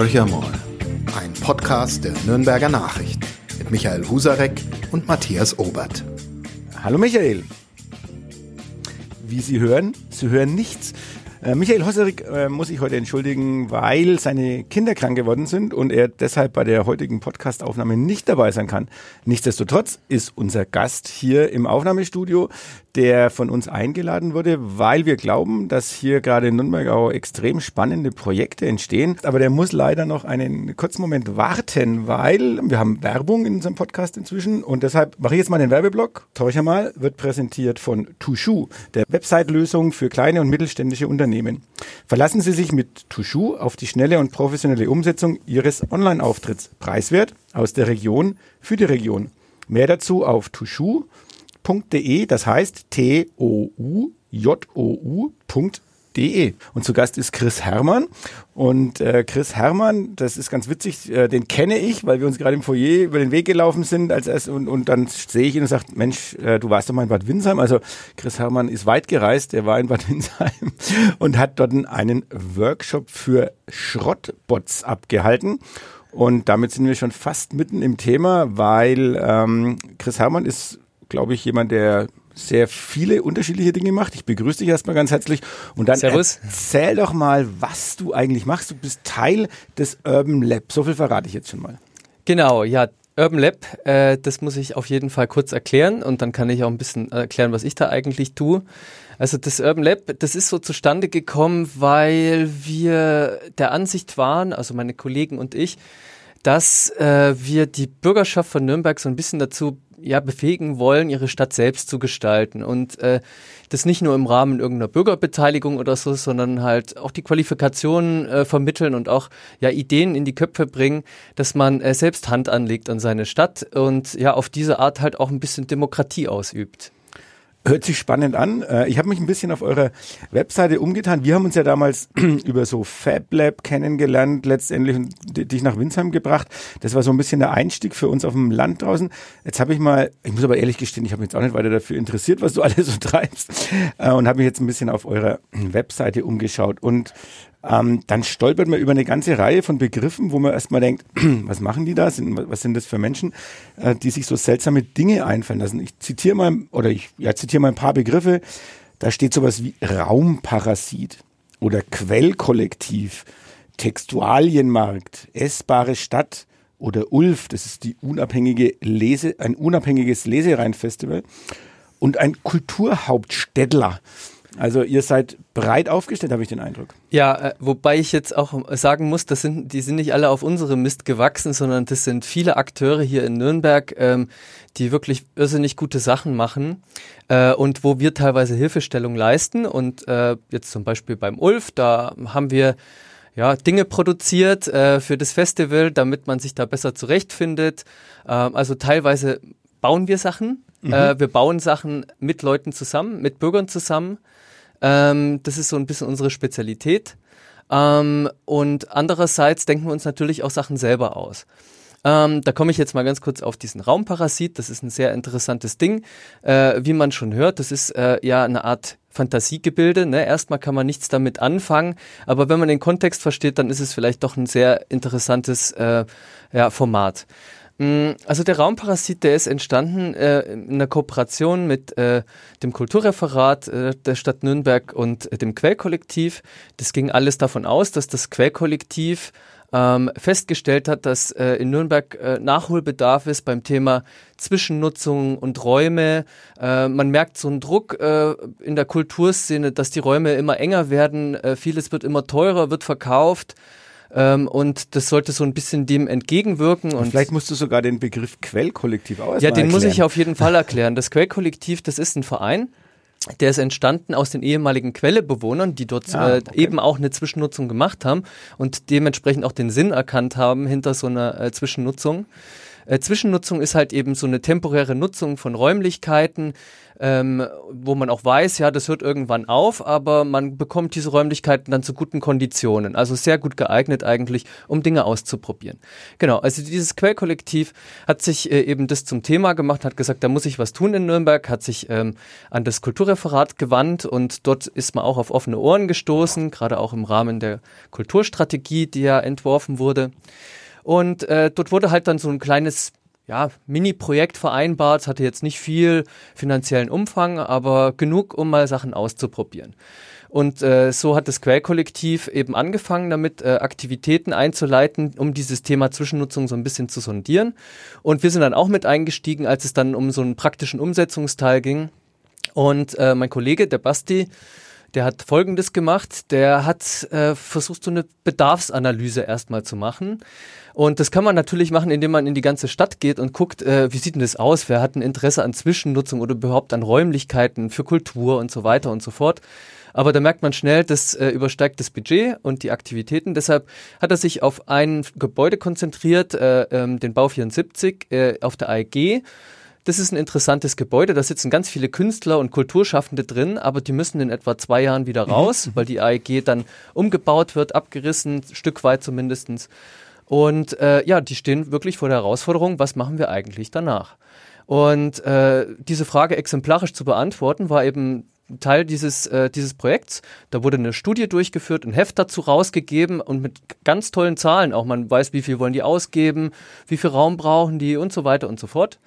Horcher mal. Ein Podcast der Nürnberger Nachricht mit Michael Husarek und Matthias Obert. Hallo Michael. Wie Sie hören, Sie hören nichts. Äh, Michael Hosserik äh, muss sich heute entschuldigen, weil seine Kinder krank geworden sind und er deshalb bei der heutigen Podcastaufnahme nicht dabei sein kann. Nichtsdestotrotz ist unser Gast hier im Aufnahmestudio, der von uns eingeladen wurde, weil wir glauben, dass hier gerade in Nürnbergau extrem spannende Projekte entstehen. Aber der muss leider noch einen kurzen Moment warten, weil wir haben Werbung in unserem Podcast inzwischen und deshalb mache ich jetzt mal den Werbeblock. Torcher mal wird präsentiert von Tushu, der Website-Lösung für kleine und mittelständische Unternehmen. Verlassen Sie sich mit Tushu auf die schnelle und professionelle Umsetzung Ihres Online-Auftritts. Preiswert aus der Region für die Region. Mehr dazu auf tushu.de das heißt T-O-U-J-O-U.de. Und zu Gast ist Chris Hermann. Und äh, Chris Hermann, das ist ganz witzig, äh, den kenne ich, weil wir uns gerade im Foyer über den Weg gelaufen sind als erst, und, und dann sehe ich ihn und sage, Mensch, äh, du warst doch mal in Bad Windsheim. Also Chris Hermann ist weit gereist, er war in Bad Windsheim und hat dort einen Workshop für Schrottbots abgehalten. Und damit sind wir schon fast mitten im Thema, weil ähm, Chris Hermann ist glaube ich, jemand, der sehr viele unterschiedliche Dinge macht. Ich begrüße dich erstmal ganz herzlich und dann Servus. erzähl doch mal, was du eigentlich machst. Du bist Teil des Urban Lab. So viel verrate ich jetzt schon mal. Genau, ja. Urban Lab, äh, das muss ich auf jeden Fall kurz erklären und dann kann ich auch ein bisschen erklären, was ich da eigentlich tue. Also das Urban Lab, das ist so zustande gekommen, weil wir der Ansicht waren, also meine Kollegen und ich, dass äh, wir die Bürgerschaft von Nürnberg so ein bisschen dazu ja, befähigen wollen, ihre Stadt selbst zu gestalten. Und äh, das nicht nur im Rahmen irgendeiner Bürgerbeteiligung oder so, sondern halt auch die Qualifikationen äh, vermitteln und auch ja Ideen in die Köpfe bringen, dass man äh, selbst Hand anlegt an seine Stadt und ja auf diese Art halt auch ein bisschen Demokratie ausübt. Hört sich spannend an. Äh, ich habe mich ein bisschen auf eurer Webseite umgetan. Wir haben uns ja damals über so Fab Lab kennengelernt, letztendlich und dich nach Winsheim gebracht. Das war so ein bisschen der Einstieg für uns auf dem Land draußen. Jetzt habe ich mal, ich muss aber ehrlich gestehen, ich habe mich jetzt auch nicht weiter dafür interessiert, was du alles so treibst äh, und habe mich jetzt ein bisschen auf eurer Webseite umgeschaut und ähm, dann stolpert man über eine ganze Reihe von Begriffen, wo man erstmal denkt, was machen die da? was sind das für Menschen, äh, die sich so seltsame Dinge einfallen lassen? Ich zitiere mal, oder ich ja, zitiere mal ein paar Begriffe. Da steht sowas wie Raumparasit oder Quellkollektiv, Textualienmarkt, essbare Stadt oder ULF, das ist die unabhängige Lese, ein unabhängiges Lesereinfestival und ein Kulturhauptstädtler. Also ihr seid breit aufgestellt, habe ich den Eindruck. Ja, äh, wobei ich jetzt auch sagen muss, das sind, die sind nicht alle auf unserem Mist gewachsen, sondern das sind viele Akteure hier in Nürnberg, ähm, die wirklich irrsinnig gute Sachen machen äh, und wo wir teilweise Hilfestellung leisten. Und äh, jetzt zum Beispiel beim Ulf, da haben wir ja, Dinge produziert äh, für das Festival, damit man sich da besser zurechtfindet. Ähm, also teilweise bauen wir Sachen. Mhm. Äh, wir bauen Sachen mit Leuten zusammen, mit Bürgern zusammen. Ähm, das ist so ein bisschen unsere Spezialität. Ähm, und andererseits denken wir uns natürlich auch Sachen selber aus. Ähm, da komme ich jetzt mal ganz kurz auf diesen Raumparasit. Das ist ein sehr interessantes Ding. Äh, wie man schon hört, das ist äh, ja eine Art Fantasiegebilde. Ne? Erstmal kann man nichts damit anfangen, aber wenn man den Kontext versteht, dann ist es vielleicht doch ein sehr interessantes äh, ja, Format. Mm, also der Raumparasit, der ist entstanden äh, in einer Kooperation mit äh, dem Kulturreferat äh, der Stadt Nürnberg und äh, dem Quellkollektiv. Das ging alles davon aus, dass das Quellkollektiv ähm, festgestellt hat, dass äh, in Nürnberg äh, Nachholbedarf ist beim Thema Zwischennutzung und Räume. Äh, man merkt so einen Druck äh, in der Kulturszene, dass die Räume immer enger werden, äh, vieles wird immer teurer, wird verkauft. Ähm, und das sollte so ein bisschen dem entgegenwirken. Und, und vielleicht musst du sogar den Begriff Quellkollektiv auch Ja, den erklären. muss ich auf jeden Fall erklären. Das Quellkollektiv, das ist ein Verein. Der ist entstanden aus den ehemaligen Quellebewohnern, die dort ah, okay. äh, eben auch eine Zwischennutzung gemacht haben und dementsprechend auch den Sinn erkannt haben hinter so einer äh, Zwischennutzung. Äh, Zwischennutzung ist halt eben so eine temporäre Nutzung von Räumlichkeiten, ähm, wo man auch weiß, ja, das hört irgendwann auf, aber man bekommt diese Räumlichkeiten dann zu guten Konditionen. Also sehr gut geeignet eigentlich, um Dinge auszuprobieren. Genau, also dieses Quellkollektiv hat sich äh, eben das zum Thema gemacht, hat gesagt, da muss ich was tun in Nürnberg, hat sich ähm, an das Kulturreferat gewandt und dort ist man auch auf offene Ohren gestoßen, gerade auch im Rahmen der Kulturstrategie, die ja entworfen wurde. Und äh, dort wurde halt dann so ein kleines ja, Mini-Projekt vereinbart, hatte jetzt nicht viel finanziellen Umfang, aber genug, um mal Sachen auszuprobieren. Und äh, so hat das Quellkollektiv eben angefangen, damit äh, Aktivitäten einzuleiten, um dieses Thema Zwischennutzung so ein bisschen zu sondieren. Und wir sind dann auch mit eingestiegen, als es dann um so einen praktischen Umsetzungsteil ging. Und äh, mein Kollege, der Basti, der hat Folgendes gemacht. Der hat äh, versucht, so eine Bedarfsanalyse erstmal zu machen. Und das kann man natürlich machen, indem man in die ganze Stadt geht und guckt, äh, wie sieht denn das aus? Wer hat ein Interesse an Zwischennutzung oder überhaupt an Räumlichkeiten für Kultur und so weiter und so fort. Aber da merkt man schnell, das äh, übersteigt das Budget und die Aktivitäten. Deshalb hat er sich auf ein Gebäude konzentriert, äh, ähm, den Bau 74 äh, auf der AEG. Das ist ein interessantes Gebäude, da sitzen ganz viele Künstler und Kulturschaffende drin, aber die müssen in etwa zwei Jahren wieder mhm. raus, weil die AEG dann umgebaut wird, abgerissen, Stück weit zumindestens. Und äh, ja, die stehen wirklich vor der Herausforderung, was machen wir eigentlich danach? Und äh, diese Frage exemplarisch zu beantworten, war eben Teil dieses, äh, dieses Projekts. Da wurde eine Studie durchgeführt, ein Heft dazu rausgegeben und mit ganz tollen Zahlen auch. Man weiß, wie viel wollen die ausgeben, wie viel Raum brauchen die und so weiter und so fort.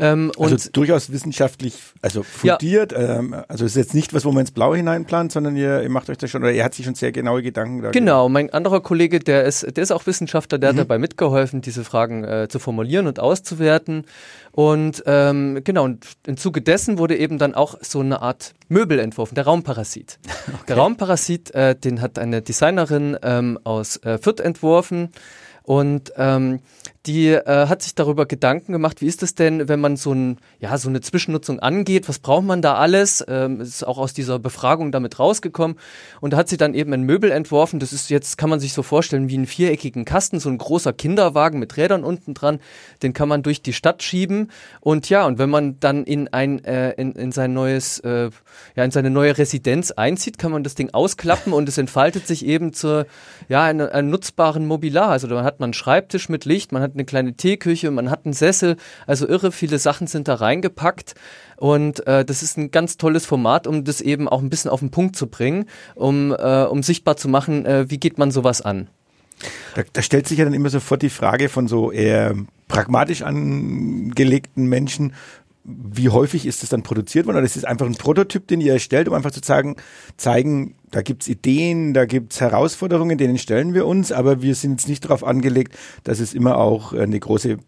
Ähm, also durchaus wissenschaftlich, also fundiert. Ja. Ähm, also es ist jetzt nicht was, wo man ins Blaue hineinplant, sondern ihr, ihr macht euch da schon, oder ihr hat sich schon sehr genaue Gedanken da Genau, mein anderer Kollege, der ist, der ist auch Wissenschaftler, der mhm. hat dabei mitgeholfen, diese Fragen äh, zu formulieren und auszuwerten. Und ähm, genau, und im Zuge dessen wurde eben dann auch so eine Art Möbel entworfen, der Raumparasit. Okay. Der Raumparasit, äh, den hat eine Designerin ähm, aus äh, Fürth entworfen. Und ähm, die äh, hat sich darüber Gedanken gemacht, wie ist es denn, wenn man so, ein, ja, so eine Zwischennutzung angeht, was braucht man da alles? Ähm, ist auch aus dieser Befragung damit rausgekommen. Und da hat sie dann eben ein Möbel entworfen, das ist jetzt, kann man sich so vorstellen, wie einen viereckigen Kasten, so ein großer Kinderwagen mit Rädern unten dran, den kann man durch die Stadt schieben. Und ja, und wenn man dann in ein, äh, in, in sein neues, äh, ja, in seine neue Residenz einzieht, kann man das Ding ausklappen und es entfaltet sich eben zur, ja, einem, einem nutzbaren Mobilar. Also da hat man einen Schreibtisch mit Licht, man hat hat eine kleine Teeküche, man hat einen Sessel, also irre viele Sachen sind da reingepackt. Und äh, das ist ein ganz tolles Format, um das eben auch ein bisschen auf den Punkt zu bringen, um, äh, um sichtbar zu machen, äh, wie geht man sowas an. Da, da stellt sich ja dann immer sofort die Frage von so eher pragmatisch angelegten Menschen, wie häufig ist das dann produziert worden? Oder ist es einfach ein Prototyp, den ihr erstellt, um einfach zu zeigen, zeigen da gibt's Ideen, da gibt's Herausforderungen, denen stellen wir uns, aber wir sind jetzt nicht darauf angelegt, dass es immer auch eine große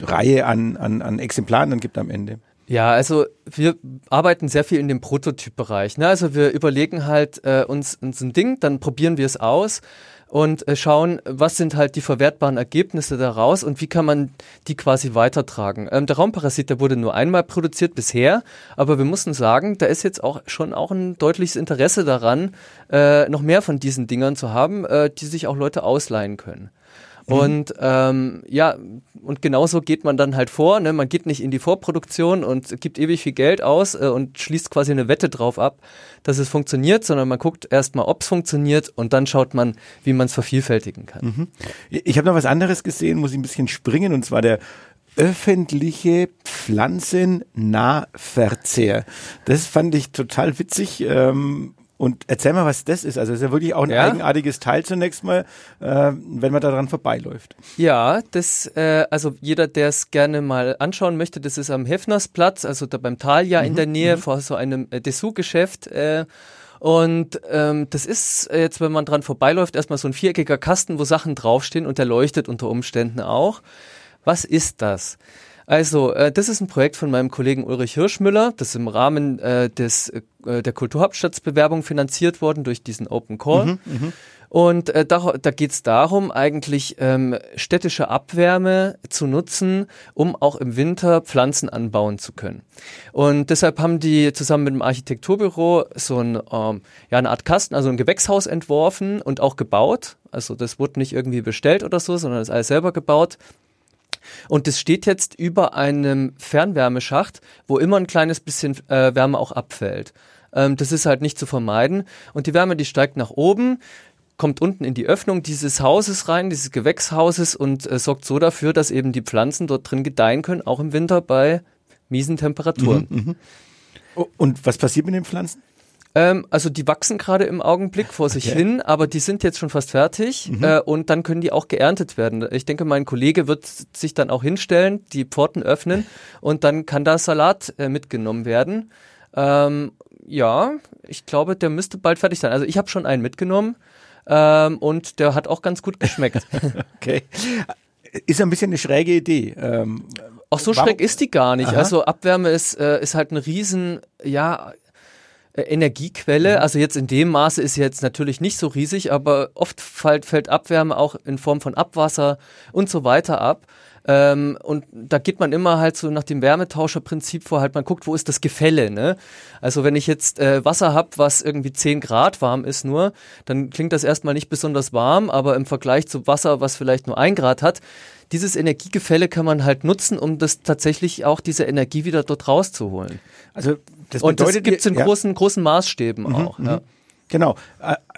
Reihe an, an, an Exemplaren dann gibt am Ende. Ja, also wir arbeiten sehr viel in dem Prototypbereich. Ne? Also wir überlegen halt äh, uns, uns ein Ding, dann probieren wir es aus und äh, schauen, was sind halt die verwertbaren Ergebnisse daraus und wie kann man die quasi weitertragen. Ähm, der Raumparasit, der wurde nur einmal produziert bisher, aber wir mussten sagen, da ist jetzt auch schon auch ein deutliches Interesse daran, äh, noch mehr von diesen Dingern zu haben, äh, die sich auch Leute ausleihen können. Mhm. Und ähm, ja, und genauso geht man dann halt vor. Ne? Man geht nicht in die Vorproduktion und gibt ewig viel Geld aus äh, und schließt quasi eine Wette drauf ab, dass es funktioniert, sondern man guckt erstmal, ob es funktioniert und dann schaut man, wie man es vervielfältigen kann. Mhm. Ich habe noch was anderes gesehen, muss ich ein bisschen springen, und zwar der öffentliche Pflanzennahverzehr. Das fand ich total witzig. Ähm, und erzähl mal, was das ist. Also es ist ja wirklich auch ein ja. eigenartiges Teil zunächst mal, äh, wenn man daran vorbeiläuft. Ja, das, äh, also jeder, der es gerne mal anschauen möchte, das ist am Hefnersplatz, also da beim Thalia mhm. in der Nähe, mhm. vor so einem äh, Dessous-Geschäft. Äh, und ähm, das ist jetzt, wenn man dran vorbeiläuft, erstmal so ein viereckiger Kasten, wo Sachen draufstehen und der leuchtet unter Umständen auch. Was ist das? Also, äh, das ist ein Projekt von meinem Kollegen Ulrich Hirschmüller. Das ist im Rahmen äh, des, äh, der Kulturhauptstadtsbewerbung finanziert worden durch diesen Open Call. Mhm, mh. Und äh, da, da geht es darum, eigentlich ähm, städtische Abwärme zu nutzen, um auch im Winter Pflanzen anbauen zu können. Und deshalb haben die zusammen mit dem Architekturbüro so ein, ähm, ja, eine Art Kasten, also ein Gewächshaus entworfen und auch gebaut. Also das wurde nicht irgendwie bestellt oder so, sondern ist alles selber gebaut. Und das steht jetzt über einem Fernwärmeschacht, wo immer ein kleines bisschen äh, Wärme auch abfällt. Ähm, das ist halt nicht zu vermeiden. Und die Wärme, die steigt nach oben, kommt unten in die Öffnung dieses Hauses rein, dieses Gewächshauses und äh, sorgt so dafür, dass eben die Pflanzen dort drin gedeihen können, auch im Winter bei miesen Temperaturen. Mhm, mhm. Oh, und was passiert mit den Pflanzen? Ähm, also die wachsen gerade im Augenblick vor sich okay. hin, aber die sind jetzt schon fast fertig mhm. äh, und dann können die auch geerntet werden. Ich denke, mein Kollege wird sich dann auch hinstellen, die Pforten öffnen und dann kann da Salat äh, mitgenommen werden. Ähm, ja, ich glaube, der müsste bald fertig sein. Also ich habe schon einen mitgenommen ähm, und der hat auch ganz gut geschmeckt. okay. Ist ein bisschen eine schräge Idee. Ähm, auch so warum? schräg ist die gar nicht. Aha. Also Abwärme ist, äh, ist halt ein riesen, ja, Energiequelle. Mhm. Also jetzt in dem Maße ist sie jetzt natürlich nicht so riesig, aber oft fällt, fällt Abwärme auch in Form von Abwasser und so weiter ab. Ähm, und da geht man immer halt so nach dem Wärmetauscherprinzip vor, halt man guckt, wo ist das Gefälle, ne? Also wenn ich jetzt äh, Wasser habe, was irgendwie 10 Grad warm ist nur, dann klingt das erstmal nicht besonders warm, aber im Vergleich zu Wasser, was vielleicht nur 1 Grad hat, dieses Energiegefälle kann man halt nutzen, um das tatsächlich auch diese Energie wieder dort rauszuholen. Also das und das gibt es in ja. großen, großen Maßstäben mhm, auch. Mhm. Ja. Genau.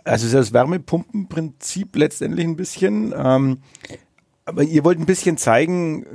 Also das Wärmepumpenprinzip letztendlich ein bisschen. Ähm, aber ihr wollt ein bisschen zeigen,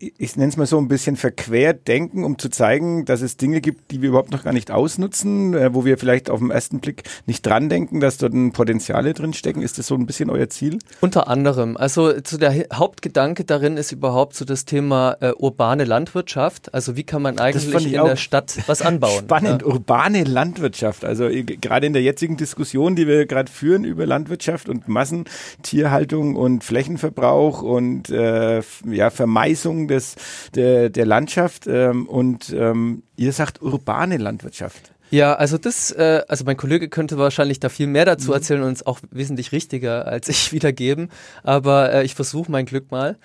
ich nenne es mal so ein bisschen verquert denken, um zu zeigen, dass es Dinge gibt, die wir überhaupt noch gar nicht ausnutzen, äh, wo wir vielleicht auf den ersten Blick nicht dran denken, dass dort ein Potenziale drin stecken. Ist das so ein bisschen euer Ziel? Unter anderem. Also zu der Hauptgedanke darin ist überhaupt so das Thema äh, urbane Landwirtschaft. Also wie kann man eigentlich in der Stadt was anbauen? Spannend, ja. urbane Landwirtschaft. Also äh, gerade in der jetzigen Diskussion, die wir gerade führen über Landwirtschaft und Massentierhaltung und Flächenverbrauch und äh, ja, Vermeißung des, der, der Landschaft ähm, und ähm, ihr sagt urbane Landwirtschaft. Ja, also das, äh, also mein Kollege könnte wahrscheinlich da viel mehr dazu mhm. erzählen und es auch wesentlich richtiger als ich wiedergeben, aber äh, ich versuche mein Glück mal.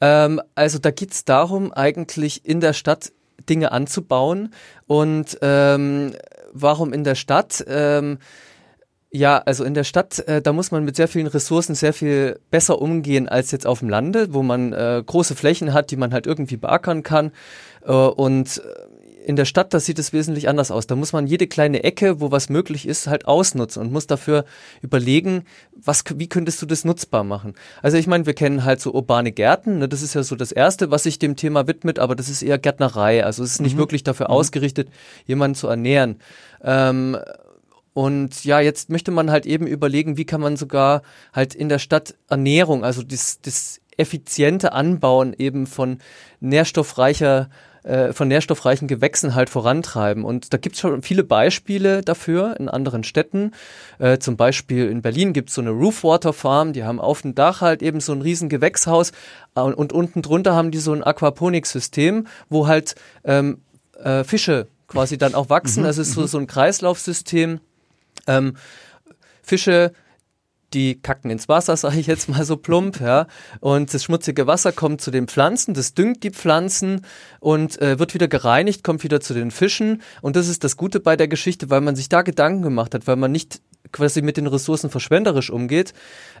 Ähm, also da geht's darum, eigentlich in der Stadt Dinge anzubauen und ähm, warum in der Stadt? Ähm, ja, also in der Stadt, äh, da muss man mit sehr vielen Ressourcen sehr viel besser umgehen als jetzt auf dem Lande, wo man äh, große Flächen hat, die man halt irgendwie beackern kann. Äh, und in der Stadt, da sieht es wesentlich anders aus. Da muss man jede kleine Ecke, wo was möglich ist, halt ausnutzen und muss dafür überlegen, was, wie könntest du das nutzbar machen? Also ich meine, wir kennen halt so urbane Gärten, ne? das ist ja so das Erste, was sich dem Thema widmet, aber das ist eher Gärtnerei. Also es ist nicht mhm. wirklich dafür mhm. ausgerichtet, jemanden zu ernähren. Ähm, und ja, jetzt möchte man halt eben überlegen, wie kann man sogar halt in der Stadt Ernährung, also das, das effiziente Anbauen eben von nährstoffreicher äh, von nährstoffreichen Gewächsen halt vorantreiben. Und da gibt es schon viele Beispiele dafür in anderen Städten. Äh, zum Beispiel in Berlin gibt es so eine Roofwater Farm, die haben auf dem Dach halt eben so ein riesen Gewächshaus äh, und, und unten drunter haben die so ein Aquaponik-System, wo halt ähm, äh, Fische quasi dann auch wachsen. Mhm, das ist so, mhm. so ein Kreislaufsystem ähm, Fische, die kacken ins Wasser, sage ich jetzt mal so plump, ja. Und das schmutzige Wasser kommt zu den Pflanzen, das düngt die Pflanzen und äh, wird wieder gereinigt, kommt wieder zu den Fischen. Und das ist das Gute bei der Geschichte, weil man sich da Gedanken gemacht hat, weil man nicht quasi mit den Ressourcen verschwenderisch umgeht,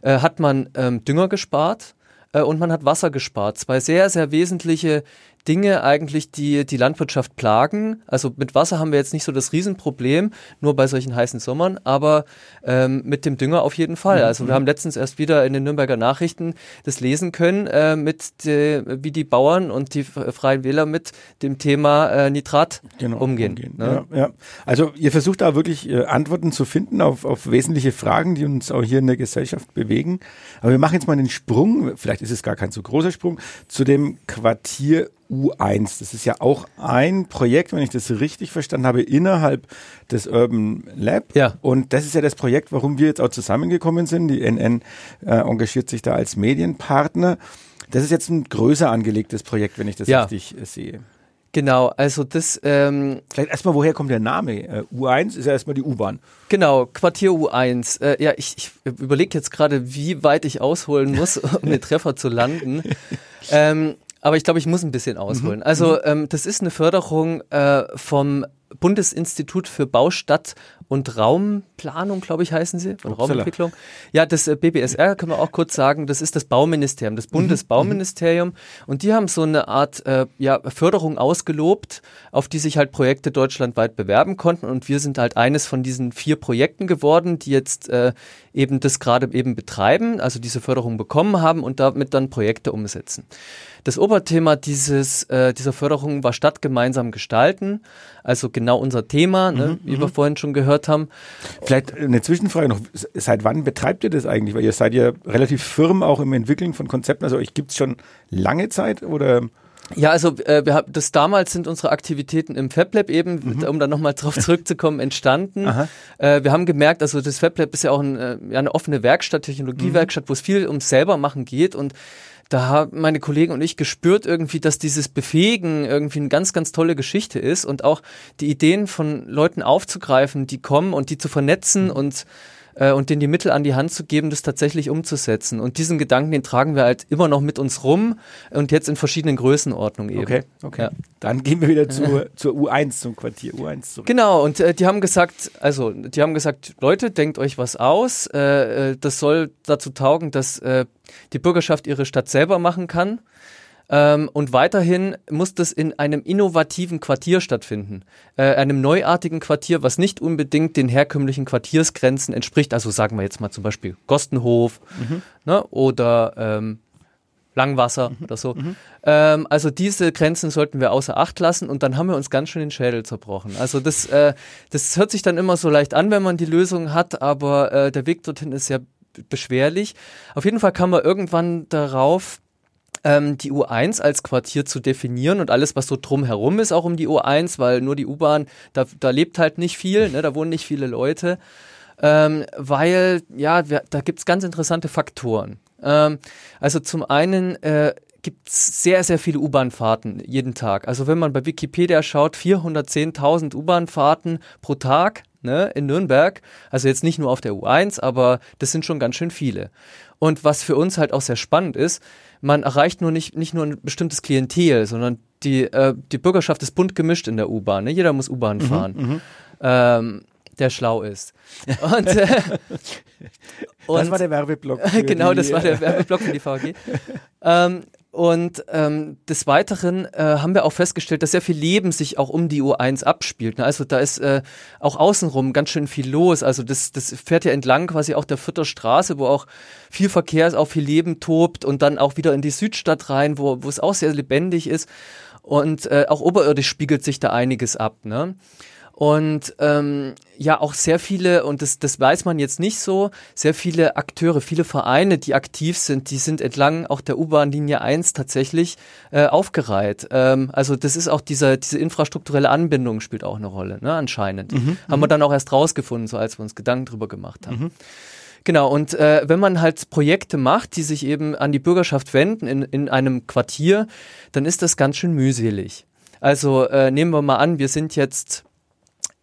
äh, hat man ähm, Dünger gespart äh, und man hat Wasser gespart. Zwei sehr, sehr wesentliche Dinge eigentlich, die die Landwirtschaft plagen. Also mit Wasser haben wir jetzt nicht so das Riesenproblem, nur bei solchen heißen Sommern, aber ähm, mit dem Dünger auf jeden Fall. Mhm. Also wir haben letztens erst wieder in den Nürnberger Nachrichten das lesen können, äh, mit de, wie die Bauern und die Freien Wähler mit dem Thema äh, Nitrat genau, umgehen. umgehen. Ne? Ja, ja. Also ihr versucht da wirklich äh, Antworten zu finden auf, auf wesentliche Fragen, die uns auch hier in der Gesellschaft bewegen. Aber wir machen jetzt mal den Sprung, vielleicht ist es gar kein so großer Sprung, zu dem Quartier U1. Das ist ja auch ein Projekt, wenn ich das richtig verstanden habe, innerhalb des Urban Lab. Ja. Und das ist ja das Projekt, warum wir jetzt auch zusammengekommen sind. Die NN äh, engagiert sich da als Medienpartner. Das ist jetzt ein größer angelegtes Projekt, wenn ich das ja. richtig äh, sehe. Genau, also das. Ähm, Vielleicht erstmal, woher kommt der Name? Äh, U1 ist ja erstmal die U-Bahn. Genau, Quartier U1. Äh, ja, ich, ich überlege jetzt gerade, wie weit ich ausholen muss, um den Treffer zu landen. ähm, aber ich glaube, ich muss ein bisschen ausholen. Mhm. Also mhm. ähm, das ist eine Förderung äh, vom Bundesinstitut für Baustadt und Raumplanung, glaube ich, heißen sie, und Raumentwicklung. Ja, das äh, BBSR können wir auch kurz sagen, das ist das Bauministerium, das Bundesbauministerium. Mhm. Und die haben so eine Art äh, ja, Förderung ausgelobt, auf die sich halt Projekte deutschlandweit bewerben konnten. Und wir sind halt eines von diesen vier Projekten geworden, die jetzt äh, eben das gerade eben betreiben, also diese Förderung bekommen haben und damit dann Projekte umsetzen. Das Oberthema dieses, äh, dieser Förderung war Stadt gemeinsam gestalten, also genau unser Thema, ne, mhm, wie wir mhm. vorhin schon gehört haben. Vielleicht eine Zwischenfrage noch, seit wann betreibt ihr das eigentlich? Weil ihr seid ja relativ firm auch im Entwickeln von Konzepten, also euch gibt es schon lange Zeit oder... Ja, also äh, wir haben das damals sind unsere Aktivitäten im FabLab eben, mhm. um dann nochmal drauf zurückzukommen, entstanden. Äh, wir haben gemerkt, also das FabLab ist ja auch ein, äh, ja, eine offene Werkstatt, Technologiewerkstatt, mhm. wo es viel ums selber machen geht und da haben meine Kollegen und ich gespürt irgendwie, dass dieses Befähigen irgendwie eine ganz, ganz tolle Geschichte ist und auch die Ideen von Leuten aufzugreifen, die kommen und die zu vernetzen mhm. und äh, und denen die Mittel an die Hand zu geben, das tatsächlich umzusetzen. Und diesen Gedanken, den tragen wir halt immer noch mit uns rum und jetzt in verschiedenen Größenordnungen eben. Okay, okay. Ja. Dann gehen wir wieder zu, zur U1, zum Quartier U1 zurück. Genau, und äh, die haben gesagt, also die haben gesagt, Leute, denkt euch was aus. Äh, äh das soll dazu taugen, dass äh, die Bürgerschaft ihre Stadt selber machen kann. Ähm, und weiterhin muss das in einem innovativen Quartier stattfinden, äh, einem neuartigen Quartier, was nicht unbedingt den herkömmlichen Quartiersgrenzen entspricht. Also sagen wir jetzt mal zum Beispiel Gostenhof mhm. ne, oder ähm, Langwasser mhm. oder so. Mhm. Ähm, also diese Grenzen sollten wir außer Acht lassen und dann haben wir uns ganz schön den Schädel zerbrochen. Also das, äh, das hört sich dann immer so leicht an, wenn man die Lösung hat, aber äh, der Weg dorthin ist sehr beschwerlich. Auf jeden Fall kam man irgendwann darauf, ähm, die U1 als Quartier zu definieren und alles, was so drumherum ist, auch um die U1, weil nur die U-Bahn, da, da lebt halt nicht viel, ne, da wohnen nicht viele Leute. Ähm, weil, ja, wir, da gibt's ganz interessante Faktoren. Ähm, also zum einen äh, gibt es sehr, sehr viele U-Bahn-Fahrten jeden Tag. Also wenn man bei Wikipedia schaut, 410.000 U-Bahn-Fahrten pro Tag ne, in Nürnberg. Also jetzt nicht nur auf der U1, aber das sind schon ganz schön viele. Und was für uns halt auch sehr spannend ist, man erreicht nur nicht, nicht nur ein bestimmtes Klientel, sondern die, äh, die Bürgerschaft ist bunt gemischt in der U-Bahn. Ne? Jeder muss U-Bahn mhm, fahren. Mhm, ähm, der schlau ist. Und, äh, und das war der Werbeblock. genau, das war der Werbeblock für die VG. ähm, und ähm, des Weiteren äh, haben wir auch festgestellt, dass sehr viel Leben sich auch um die U1 abspielt. Ne? Also da ist äh, auch außenrum ganz schön viel los. Also das, das fährt ja entlang quasi auch der Vierter Straße, wo auch viel Verkehr ist, auch viel Leben tobt und dann auch wieder in die Südstadt rein, wo, wo es auch sehr lebendig ist. Und äh, auch oberirdisch spiegelt sich da einiges ab. Ne? Und ähm, ja, auch sehr viele, und das, das weiß man jetzt nicht so, sehr viele Akteure, viele Vereine, die aktiv sind, die sind entlang auch der U-Bahn-Linie 1 tatsächlich äh, aufgereiht. Ähm, also das ist auch dieser, diese infrastrukturelle Anbindung spielt auch eine Rolle, ne, anscheinend. Mhm, haben wir mhm. dann auch erst rausgefunden, so als wir uns Gedanken drüber gemacht haben. Mhm. Genau, und äh, wenn man halt Projekte macht, die sich eben an die Bürgerschaft wenden in, in einem Quartier, dann ist das ganz schön mühselig. Also äh, nehmen wir mal an, wir sind jetzt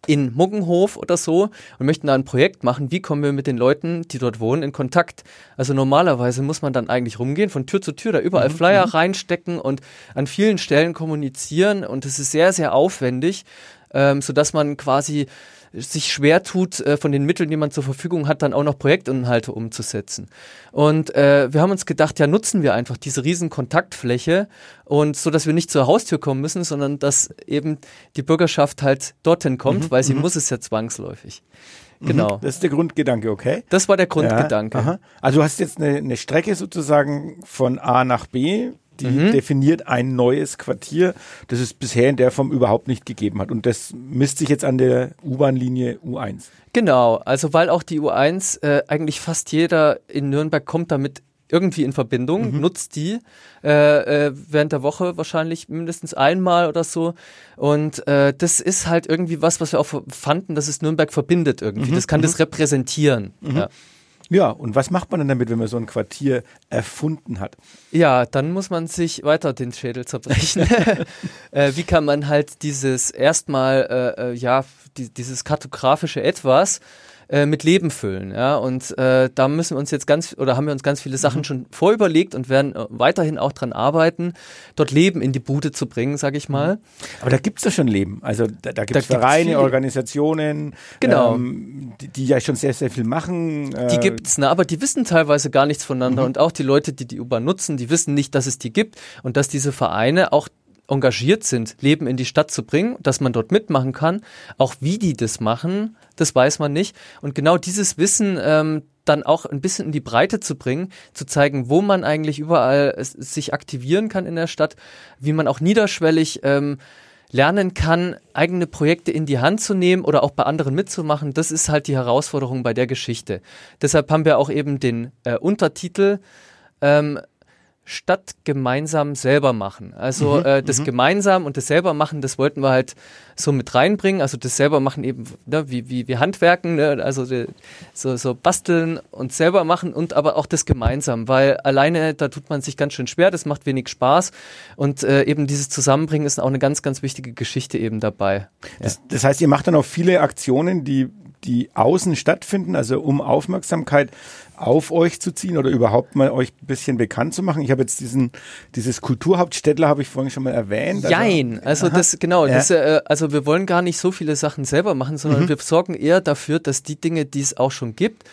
in Muggenhof oder so und möchten da ein Projekt machen, wie kommen wir mit den Leuten, die dort wohnen, in Kontakt? Also normalerweise muss man dann eigentlich rumgehen, von Tür zu Tür, da überall mhm. Flyer mhm. reinstecken und an vielen Stellen kommunizieren und es ist sehr, sehr aufwendig, ähm, sodass man quasi sich schwer tut, äh, von den Mitteln, die man zur Verfügung hat, dann auch noch Projektinhalte umzusetzen. Und äh, wir haben uns gedacht, ja, nutzen wir einfach diese riesen Kontaktfläche und so, dass wir nicht zur Haustür kommen müssen, sondern dass eben die Bürgerschaft halt dorthin kommt, mhm, weil sie mhm. muss es ja zwangsläufig. Mhm. Genau. Das ist der Grundgedanke, okay? Das war der Grundgedanke. Ja, also du hast jetzt eine, eine Strecke sozusagen von A nach B die mhm. definiert ein neues Quartier, das es bisher in der Form überhaupt nicht gegeben hat. Und das misst sich jetzt an der U-Bahn-Linie U1. Genau, also weil auch die U1 äh, eigentlich fast jeder in Nürnberg kommt damit irgendwie in Verbindung, mhm. nutzt die äh, äh, während der Woche wahrscheinlich mindestens einmal oder so. Und äh, das ist halt irgendwie was, was wir auch fanden, dass es Nürnberg verbindet irgendwie. Mhm. Das kann mhm. das repräsentieren. Mhm. Ja. Ja, und was macht man denn damit, wenn man so ein Quartier erfunden hat? Ja, dann muss man sich weiter den Schädel zerbrechen. äh, wie kann man halt dieses erstmal, äh, äh, ja, die, dieses kartografische Etwas äh, mit Leben füllen. Ja? Und äh, da müssen wir uns jetzt ganz oder haben wir uns ganz viele Sachen mhm. schon vorüberlegt und werden äh, weiterhin auch dran arbeiten, dort Leben in die Bude zu bringen, sage ich mal. Mhm. Aber da gibt's doch schon Leben. Also da, da gibt es Vereine, Organisationen, genau. ähm, die, die, ja schon sehr, sehr viel machen. Äh die gibt's, ne? aber die wissen teilweise gar nichts voneinander. Mhm. Und auch die Leute, die die U-Bahn nutzen, die wissen nicht, dass es die gibt und dass diese Vereine auch engagiert sind, Leben in die Stadt zu bringen, dass man dort mitmachen kann. Auch wie die das machen, das weiß man nicht. Und genau dieses Wissen ähm, dann auch ein bisschen in die Breite zu bringen, zu zeigen, wo man eigentlich überall sich aktivieren kann in der Stadt, wie man auch niederschwellig ähm, lernen kann, eigene Projekte in die Hand zu nehmen oder auch bei anderen mitzumachen, das ist halt die Herausforderung bei der Geschichte. Deshalb haben wir auch eben den äh, Untertitel ähm, statt gemeinsam selber machen. Also mhm, äh, das mhm. gemeinsam und das selber machen, das wollten wir halt so mit reinbringen. Also das selber machen eben ne, wie, wie, wie Handwerken, ne? also die, so, so basteln und selber machen und aber auch das gemeinsam, weil alleine da tut man sich ganz schön schwer, das macht wenig Spaß und äh, eben dieses Zusammenbringen ist auch eine ganz, ganz wichtige Geschichte eben dabei. Ja. Das, das heißt, ihr macht dann auch viele Aktionen, die die außen stattfinden, also um Aufmerksamkeit auf euch zu ziehen oder überhaupt mal euch ein bisschen bekannt zu machen? Ich habe jetzt diesen, dieses Kulturhauptstädtler habe ich vorhin schon mal erwähnt. Also, Jein, also aha. das, genau, ja. das, äh, also wir wollen gar nicht so viele Sachen selber machen, sondern mhm. wir sorgen eher dafür, dass die Dinge, die es auch schon gibt,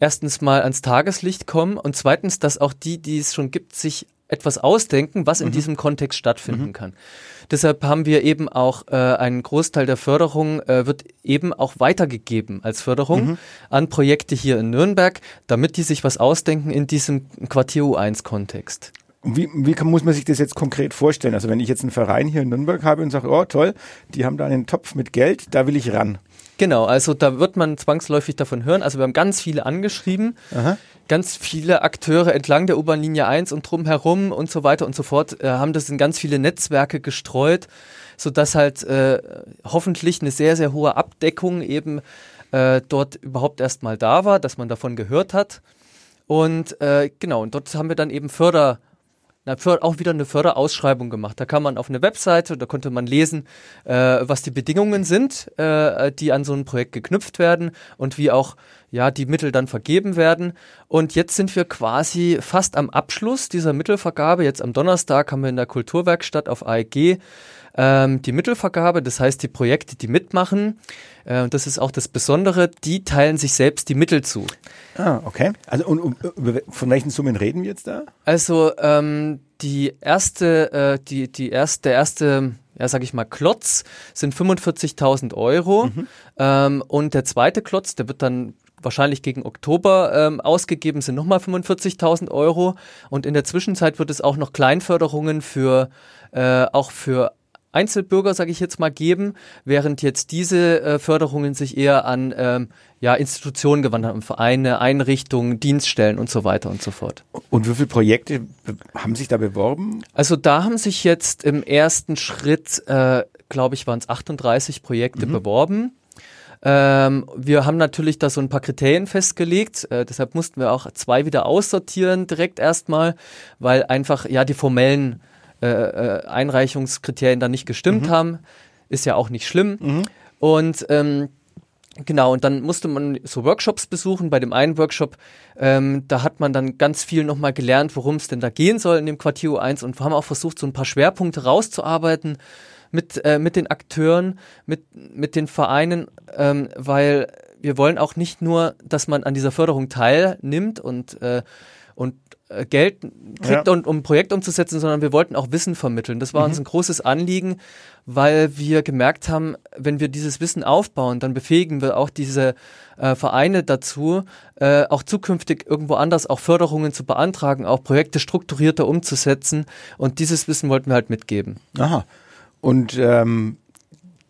erstens mal ans Tageslicht kommen und zweitens, dass auch die, die es schon gibt, sich etwas ausdenken, was in mhm. diesem Kontext stattfinden mhm. kann. Deshalb haben wir eben auch äh, einen Großteil der Förderung äh, wird eben auch weitergegeben als Förderung mhm. an Projekte hier in Nürnberg, damit die sich was ausdenken in diesem Quartier U1-Kontext. Wie, wie kann, muss man sich das jetzt konkret vorstellen? Also wenn ich jetzt einen Verein hier in Nürnberg habe und sage, oh toll, die haben da einen Topf mit Geld, da will ich ran. Genau, also da wird man zwangsläufig davon hören. Also wir haben ganz viele angeschrieben, Aha. Ganz viele Akteure entlang der U-Bahn-Linie 1 und drumherum und so weiter und so fort, äh, haben das in ganz viele Netzwerke gestreut, sodass halt äh, hoffentlich eine sehr, sehr hohe Abdeckung eben äh, dort überhaupt erstmal da war, dass man davon gehört hat. Und äh, genau, und dort haben wir dann eben Förder auch wieder eine Förderausschreibung gemacht. Da kam man auf eine Webseite, da konnte man lesen, äh, was die Bedingungen sind, äh, die an so ein Projekt geknüpft werden und wie auch ja die Mittel dann vergeben werden. Und jetzt sind wir quasi fast am Abschluss dieser Mittelvergabe. Jetzt am Donnerstag haben wir in der Kulturwerkstatt auf AEG ähm, die Mittelvergabe, das heißt die Projekte, die mitmachen, äh, und das ist auch das Besondere, die teilen sich selbst die Mittel zu. Ah, okay. Also und, und von welchen Summen reden wir jetzt da? Also ähm, die erste, äh, die, die erste, der erste ja, sag ich mal, Klotz sind 45.000 Euro. Mhm. Ähm, und der zweite Klotz, der wird dann wahrscheinlich gegen Oktober ähm, ausgegeben, sind nochmal 45.000 Euro. Und in der Zwischenzeit wird es auch noch Kleinförderungen für, äh, auch für Einzelbürger, sage ich jetzt mal, geben, während jetzt diese äh, Förderungen sich eher an ähm, ja, Institutionen gewandt haben, Vereine, Einrichtungen, Dienststellen und so weiter und so fort. Und wie viele Projekte haben sich da beworben? Also da haben sich jetzt im ersten Schritt, äh, glaube ich, waren es 38 Projekte mhm. beworben. Ähm, wir haben natürlich da so ein paar Kriterien festgelegt, äh, deshalb mussten wir auch zwei wieder aussortieren direkt erstmal, weil einfach ja die formellen äh, äh, Einreichungskriterien dann nicht gestimmt mhm. haben. Ist ja auch nicht schlimm. Mhm. Und ähm, Genau, und dann musste man so Workshops besuchen. Bei dem einen Workshop, ähm, da hat man dann ganz viel nochmal gelernt, worum es denn da gehen soll in dem Quartier U1 und haben auch versucht, so ein paar Schwerpunkte rauszuarbeiten mit, äh, mit den Akteuren, mit, mit den Vereinen, ähm, weil wir wollen auch nicht nur, dass man an dieser Förderung teilnimmt und, äh, und Geld kriegt, ja. und, um ein Projekt umzusetzen, sondern wir wollten auch Wissen vermitteln. Das war mhm. uns ein großes Anliegen, weil wir gemerkt haben, wenn wir dieses Wissen aufbauen, dann befähigen wir auch diese äh, Vereine dazu, äh, auch zukünftig irgendwo anders auch Förderungen zu beantragen, auch Projekte strukturierter umzusetzen. Und dieses Wissen wollten wir halt mitgeben. Aha. Und ähm,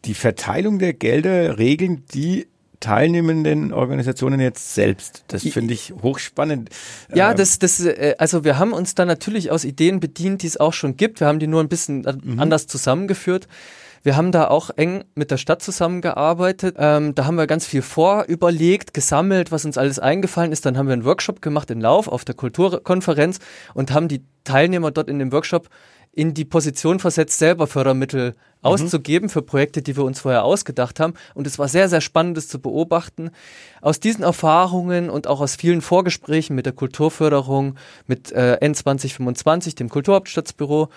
die Verteilung der Gelder regeln die teilnehmenden Organisationen jetzt selbst. Das finde ich hochspannend. Ja, ähm, das, das, äh, also wir haben uns da natürlich aus Ideen bedient, die es auch schon gibt. Wir haben die nur ein bisschen mhm. anders zusammengeführt. Wir haben da auch eng mit der Stadt zusammengearbeitet. Ähm, da haben wir ganz viel vorüberlegt, gesammelt, was uns alles eingefallen ist. Dann haben wir einen Workshop gemacht in Lauf auf der Kulturkonferenz und haben die Teilnehmer dort in dem Workshop in die Position versetzt, selber Fördermittel auszugeben für Projekte, die wir uns vorher ausgedacht haben. Und es war sehr, sehr spannend, das zu beobachten. Aus diesen Erfahrungen und auch aus vielen Vorgesprächen mit der Kulturförderung, mit äh, N2025, dem Kulturhauptstadtsbüro,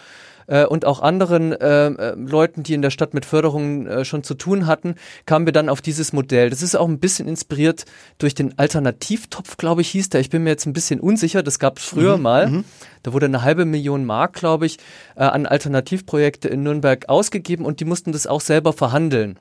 äh, und auch anderen äh, äh, Leuten, die in der Stadt mit Förderungen äh, schon zu tun hatten, kamen wir dann auf dieses Modell. Das ist auch ein bisschen inspiriert durch den Alternativtopf, glaube ich, hieß der. Ich bin mir jetzt ein bisschen unsicher, das gab es früher mhm, mal. Mhm. Da wurde eine halbe Million Mark, glaube ich, äh, an Alternativprojekte in Nürnberg ausgegeben und die mussten das auch selber verhandeln.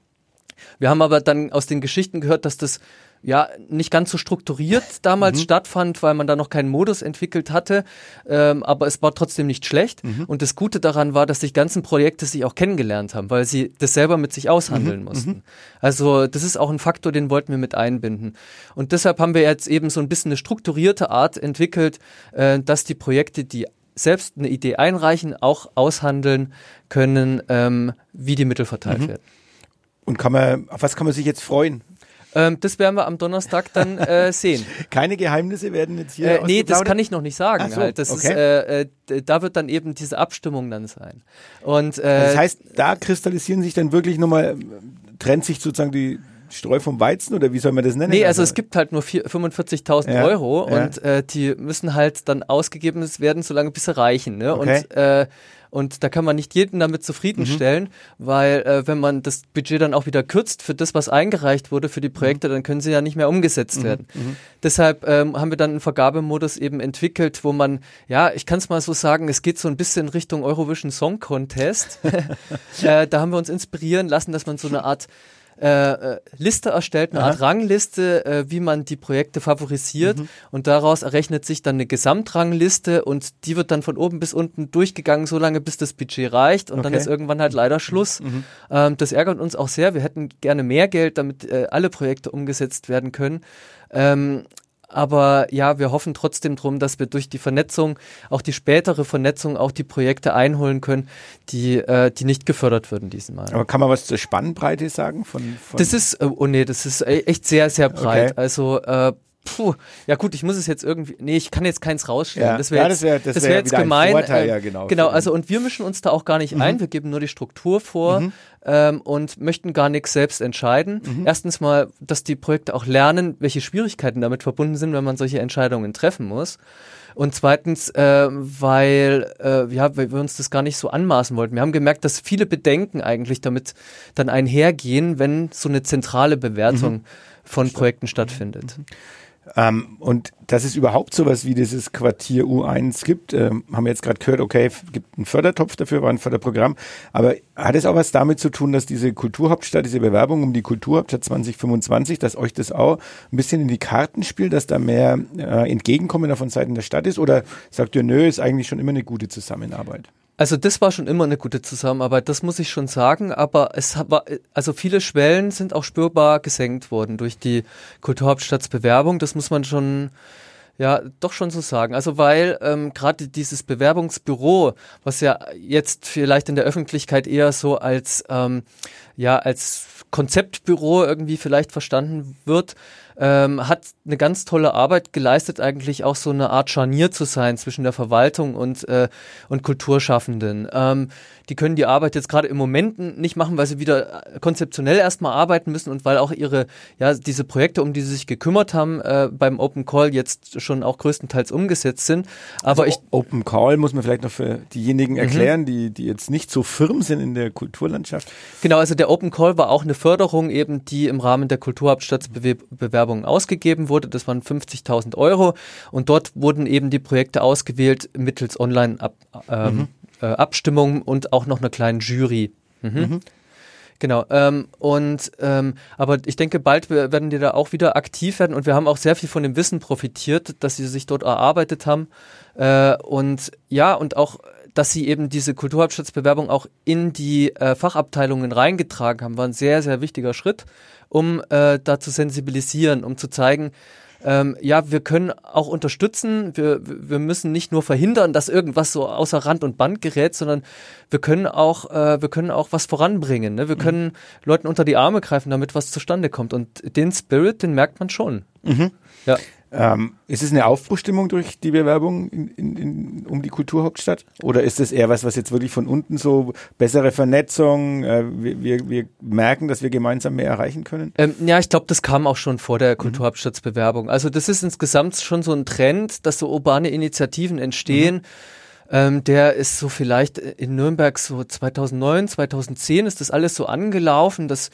Wir haben aber dann aus den Geschichten gehört, dass das ja nicht ganz so strukturiert damals mhm. stattfand, weil man da noch keinen Modus entwickelt hatte. Ähm, aber es war trotzdem nicht schlecht. Mhm. Und das Gute daran war, dass die ganzen Projekte sich auch kennengelernt haben, weil sie das selber mit sich aushandeln mhm. mussten. Mhm. Also das ist auch ein Faktor, den wollten wir mit einbinden. Und deshalb haben wir jetzt eben so ein bisschen eine strukturierte Art entwickelt, äh, dass die Projekte, die selbst eine Idee einreichen, auch aushandeln können, ähm, wie die Mittel verteilt mhm. werden. Und kann man, auf was kann man sich jetzt freuen? Ähm, das werden wir am Donnerstag dann äh, sehen. Keine Geheimnisse werden jetzt hier. Äh, nee, das kann ich noch nicht sagen. So, halt. das okay. ist, äh, äh, da wird dann eben diese Abstimmung dann sein. Und, äh, das heißt, da kristallisieren sich dann wirklich nochmal, trennt sich sozusagen die, Streu vom Weizen oder wie soll man das nennen? Nee, also, also es gibt halt nur 45.000 ja, Euro ja. und äh, die müssen halt dann ausgegeben werden, solange bis sie reichen. Ne? Okay. Und äh, und da kann man nicht jeden damit zufriedenstellen, mhm. weil äh, wenn man das Budget dann auch wieder kürzt für das, was eingereicht wurde für die Projekte, mhm. dann können sie ja nicht mehr umgesetzt mhm. werden. Mhm. Deshalb ähm, haben wir dann einen Vergabemodus eben entwickelt, wo man, ja, ich kann es mal so sagen, es geht so ein bisschen Richtung Eurovision Song Contest. äh, da haben wir uns inspirieren lassen, dass man so eine Art äh, äh, Liste erstellt, eine Aha. Art Rangliste, äh, wie man die Projekte favorisiert mhm. und daraus errechnet sich dann eine Gesamtrangliste und die wird dann von oben bis unten durchgegangen, solange bis das Budget reicht und okay. dann ist irgendwann halt leider Schluss. Mhm. Ähm, das ärgert uns auch sehr. Wir hätten gerne mehr Geld, damit äh, alle Projekte umgesetzt werden können. Ähm, aber ja, wir hoffen trotzdem drum, dass wir durch die Vernetzung, auch die spätere Vernetzung, auch die Projekte einholen können, die, äh, die nicht gefördert würden diesmal. Aber kann man was zur Spannbreite sagen? Von, von das ist, äh, oh nee, das ist e-, echt sehr, sehr breit. Okay. Also äh, Puh, ja gut, ich muss es jetzt irgendwie, nee, ich kann jetzt keins rausstellen. Ja, das wäre ja, das wär, das wär, wär jetzt gemein. Vorteil, äh, ja, genau, genau also und wir mischen uns da auch gar nicht mhm. ein, wir geben nur die Struktur vor mhm. ähm, und möchten gar nichts selbst entscheiden. Mhm. Erstens mal, dass die Projekte auch lernen, welche Schwierigkeiten damit verbunden sind, wenn man solche Entscheidungen treffen muss. Und zweitens, äh, weil, äh, ja, weil wir uns das gar nicht so anmaßen wollten. Wir haben gemerkt, dass viele Bedenken eigentlich damit dann einhergehen, wenn so eine zentrale Bewertung mhm. von Projekten stattfindet. Ähm, und dass es überhaupt sowas wie dieses Quartier U1 gibt, ähm, haben wir jetzt gerade gehört, okay, gibt einen Fördertopf dafür, war ein Förderprogramm. Aber hat es auch was damit zu tun, dass diese Kulturhauptstadt, diese Bewerbung um die Kulturhauptstadt 2025, dass euch das auch ein bisschen in die Karten spielt, dass da mehr äh, Entgegenkommen von Seiten der Stadt ist? Oder sagt ihr, nö, ist eigentlich schon immer eine gute Zusammenarbeit? Also das war schon immer eine gute Zusammenarbeit, das muss ich schon sagen, aber es war, also viele Schwellen sind auch spürbar gesenkt worden durch die Kulturhauptstadtsbewerbung, das muss man schon ja, doch schon so sagen. Also weil ähm, gerade dieses Bewerbungsbüro, was ja jetzt vielleicht in der Öffentlichkeit eher so als ähm, ja als Konzeptbüro irgendwie vielleicht verstanden wird, ähm, hat eine ganz tolle Arbeit geleistet, eigentlich auch so eine Art Scharnier zu sein zwischen der Verwaltung und, äh, und Kulturschaffenden. Ähm, die können die Arbeit jetzt gerade im Moment nicht machen, weil sie wieder konzeptionell erstmal arbeiten müssen und weil auch ihre, ja, diese Projekte, um die sie sich gekümmert haben, äh, beim Open Call jetzt schon auch größtenteils umgesetzt sind. Aber also ich. Open Call muss man vielleicht noch für diejenigen mhm. erklären, mhm. die, die jetzt nicht so firm sind in der Kulturlandschaft. Genau, also der Open Call war auch eine Förderung eben, die im Rahmen der Kulturhauptstadtbewerbung ausgegeben wurde. Das waren 50.000 Euro und dort wurden eben die Projekte ausgewählt mittels Online-Ab. Ähm, mhm äh, Abstimmung und auch noch eine kleine Jury. Mhm. Mhm. Genau. Ähm, und ähm, aber ich denke, bald werden die da auch wieder aktiv werden und wir haben auch sehr viel von dem Wissen profitiert, dass sie sich dort erarbeitet haben. Äh, und ja, und auch dass sie eben diese Kulturhauptstadtsbewerbung auch in die äh, Fachabteilungen reingetragen haben, war ein sehr, sehr wichtiger Schritt, um äh, da zu sensibilisieren, um zu zeigen, ähm, ja, wir können auch unterstützen. Wir, wir müssen nicht nur verhindern, dass irgendwas so außer Rand und Band gerät, sondern wir können auch, äh, wir können auch was voranbringen. Ne? Wir mhm. können Leuten unter die Arme greifen, damit was zustande kommt. Und den Spirit, den merkt man schon. Mhm. Ja. Ähm, ist es eine Aufbruchstimmung durch die Bewerbung in, in, in, um die Kulturhauptstadt? Oder ist es eher was, was jetzt wirklich von unten so bessere Vernetzung, äh, wir, wir, wir, merken, dass wir gemeinsam mehr erreichen können? Ähm, ja, ich glaube, das kam auch schon vor der Kulturhauptstadtsbewerbung. Also das ist insgesamt schon so ein Trend, dass so urbane Initiativen entstehen. Mhm. Ähm, der ist so vielleicht in Nürnberg so 2009, 2010 ist das alles so angelaufen, dass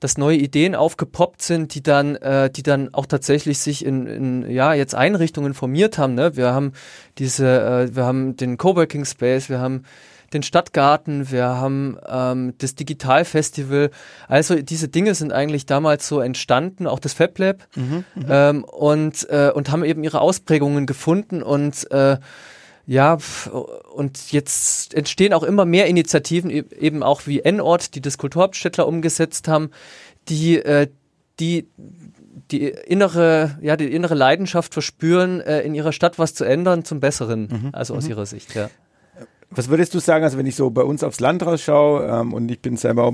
dass neue Ideen aufgepoppt sind, die dann, äh, die dann auch tatsächlich sich in, in ja jetzt Einrichtungen formiert haben. Ne? Wir haben diese, äh, wir haben den Coworking Space, wir haben den Stadtgarten, wir haben ähm, das Digitalfestival. Also diese Dinge sind eigentlich damals so entstanden, auch das FabLab mhm, mhm, ähm, und äh, und haben eben ihre Ausprägungen gefunden und äh, ja, und jetzt entstehen auch immer mehr Initiativen, e-, eben auch wie N-Ort, die das Kulturhauptstädtler umgesetzt haben, die, äh, die die innere, ja, die innere Leidenschaft verspüren, äh, in ihrer Stadt was zu ändern zum Besseren, mhm. also aus mhm. ihrer Sicht, ja. Was würdest du sagen, also wenn ich so bei uns aufs Land rausschaue ähm, und ich bin selber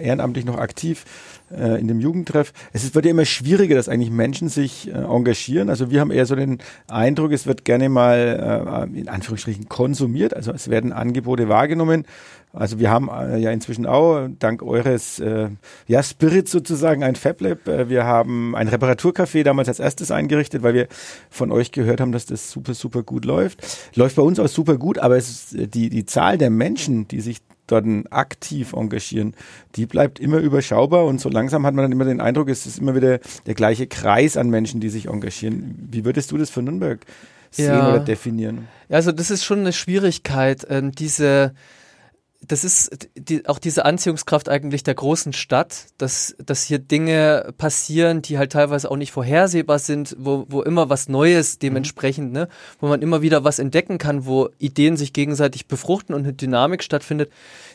ehrenamtlich noch aktiv äh, in dem Jugendtreff, es wird ja immer schwieriger, dass eigentlich Menschen sich äh, engagieren. Also wir haben eher so den Eindruck, es wird gerne mal äh, in Anführungsstrichen konsumiert, also es werden Angebote wahrgenommen also wir haben äh, ja inzwischen auch dank eures äh, ja, Spirit sozusagen ein FabLab. Äh, wir haben ein Reparaturcafé damals als erstes eingerichtet, weil wir von euch gehört haben, dass das super, super gut läuft. Läuft bei uns auch super gut, aber es ist, äh, die, die Zahl der Menschen, die sich dort aktiv engagieren, die bleibt immer überschaubar und so langsam hat man dann immer den Eindruck, es ist immer wieder der gleiche Kreis an Menschen, die sich engagieren. Wie würdest du das für Nürnberg sehen ja. oder definieren? Also das ist schon eine Schwierigkeit, ähm, diese das ist die, auch diese Anziehungskraft eigentlich der großen Stadt, dass, dass hier Dinge passieren, die halt teilweise auch nicht vorhersehbar sind, wo, wo immer was Neues dementsprechend, ne, wo man immer wieder was entdecken kann, wo Ideen sich gegenseitig befruchten und eine Dynamik stattfindet,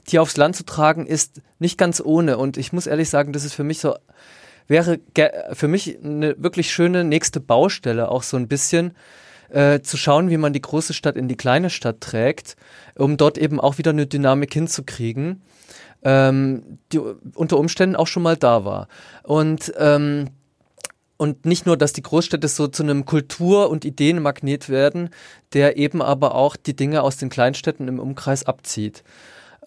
die aufs Land zu tragen, ist nicht ganz ohne. Und ich muss ehrlich sagen, das ist für mich so, wäre für mich eine wirklich schöne nächste Baustelle, auch so ein bisschen, äh, zu schauen, wie man die große Stadt in die kleine Stadt trägt, um dort eben auch wieder eine Dynamik hinzukriegen, ähm, die unter Umständen auch schon mal da war. Und ähm, und nicht nur, dass die Großstädte so zu einem Kultur- und Ideenmagnet werden, der eben aber auch die Dinge aus den Kleinstädten im Umkreis abzieht.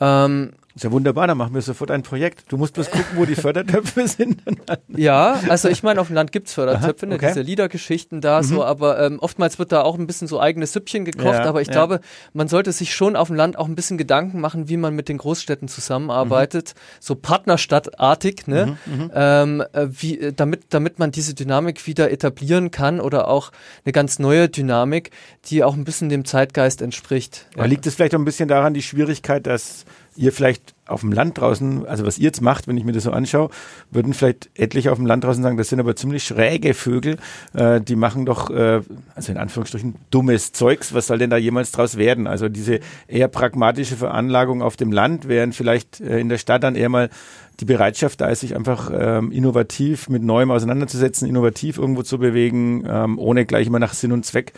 Ähm, ist ja wunderbar, dann machen wir sofort ein Projekt. Du musst bloß gucken, wo die Fördertöpfe sind. ja, also ich meine, auf dem Land gibt's Fördertöpfe, Aha, ne, okay. diese Liedergeschichten da mhm. so, aber ähm, oftmals wird da auch ein bisschen so eigenes Süppchen gekocht, ja, aber ich ja. glaube, man sollte sich schon auf dem Land auch ein bisschen Gedanken machen, wie man mit den Großstädten zusammenarbeitet, mhm. so partnerstadtartig, ne? Mhm, mhm. ähm, äh, wie, äh, damit, damit man diese Dynamik wieder etablieren kann oder auch eine ganz neue Dynamik, die auch ein bisschen dem Zeitgeist entspricht. Aber ja. liegt es vielleicht auch ein bisschen daran, die Schwierigkeit, dass ihr vielleicht auf dem Land draußen, also was ihr jetzt macht, wenn ich mir das so anschaue, würden vielleicht etliche auf dem Land draußen sagen, das sind aber ziemlich schräge Vögel, äh, die machen doch, äh, also in Anführungsstrichen, dummes Zeugs, was soll denn da jemals draus werden? Also diese eher pragmatische Veranlagung auf dem Land, während vielleicht äh, in der Stadt dann eher mal die Bereitschaft da ist, sich einfach ähm, innovativ mit Neuem auseinanderzusetzen, innovativ irgendwo zu bewegen, ähm, ohne gleich immer nach Sinn und Zweck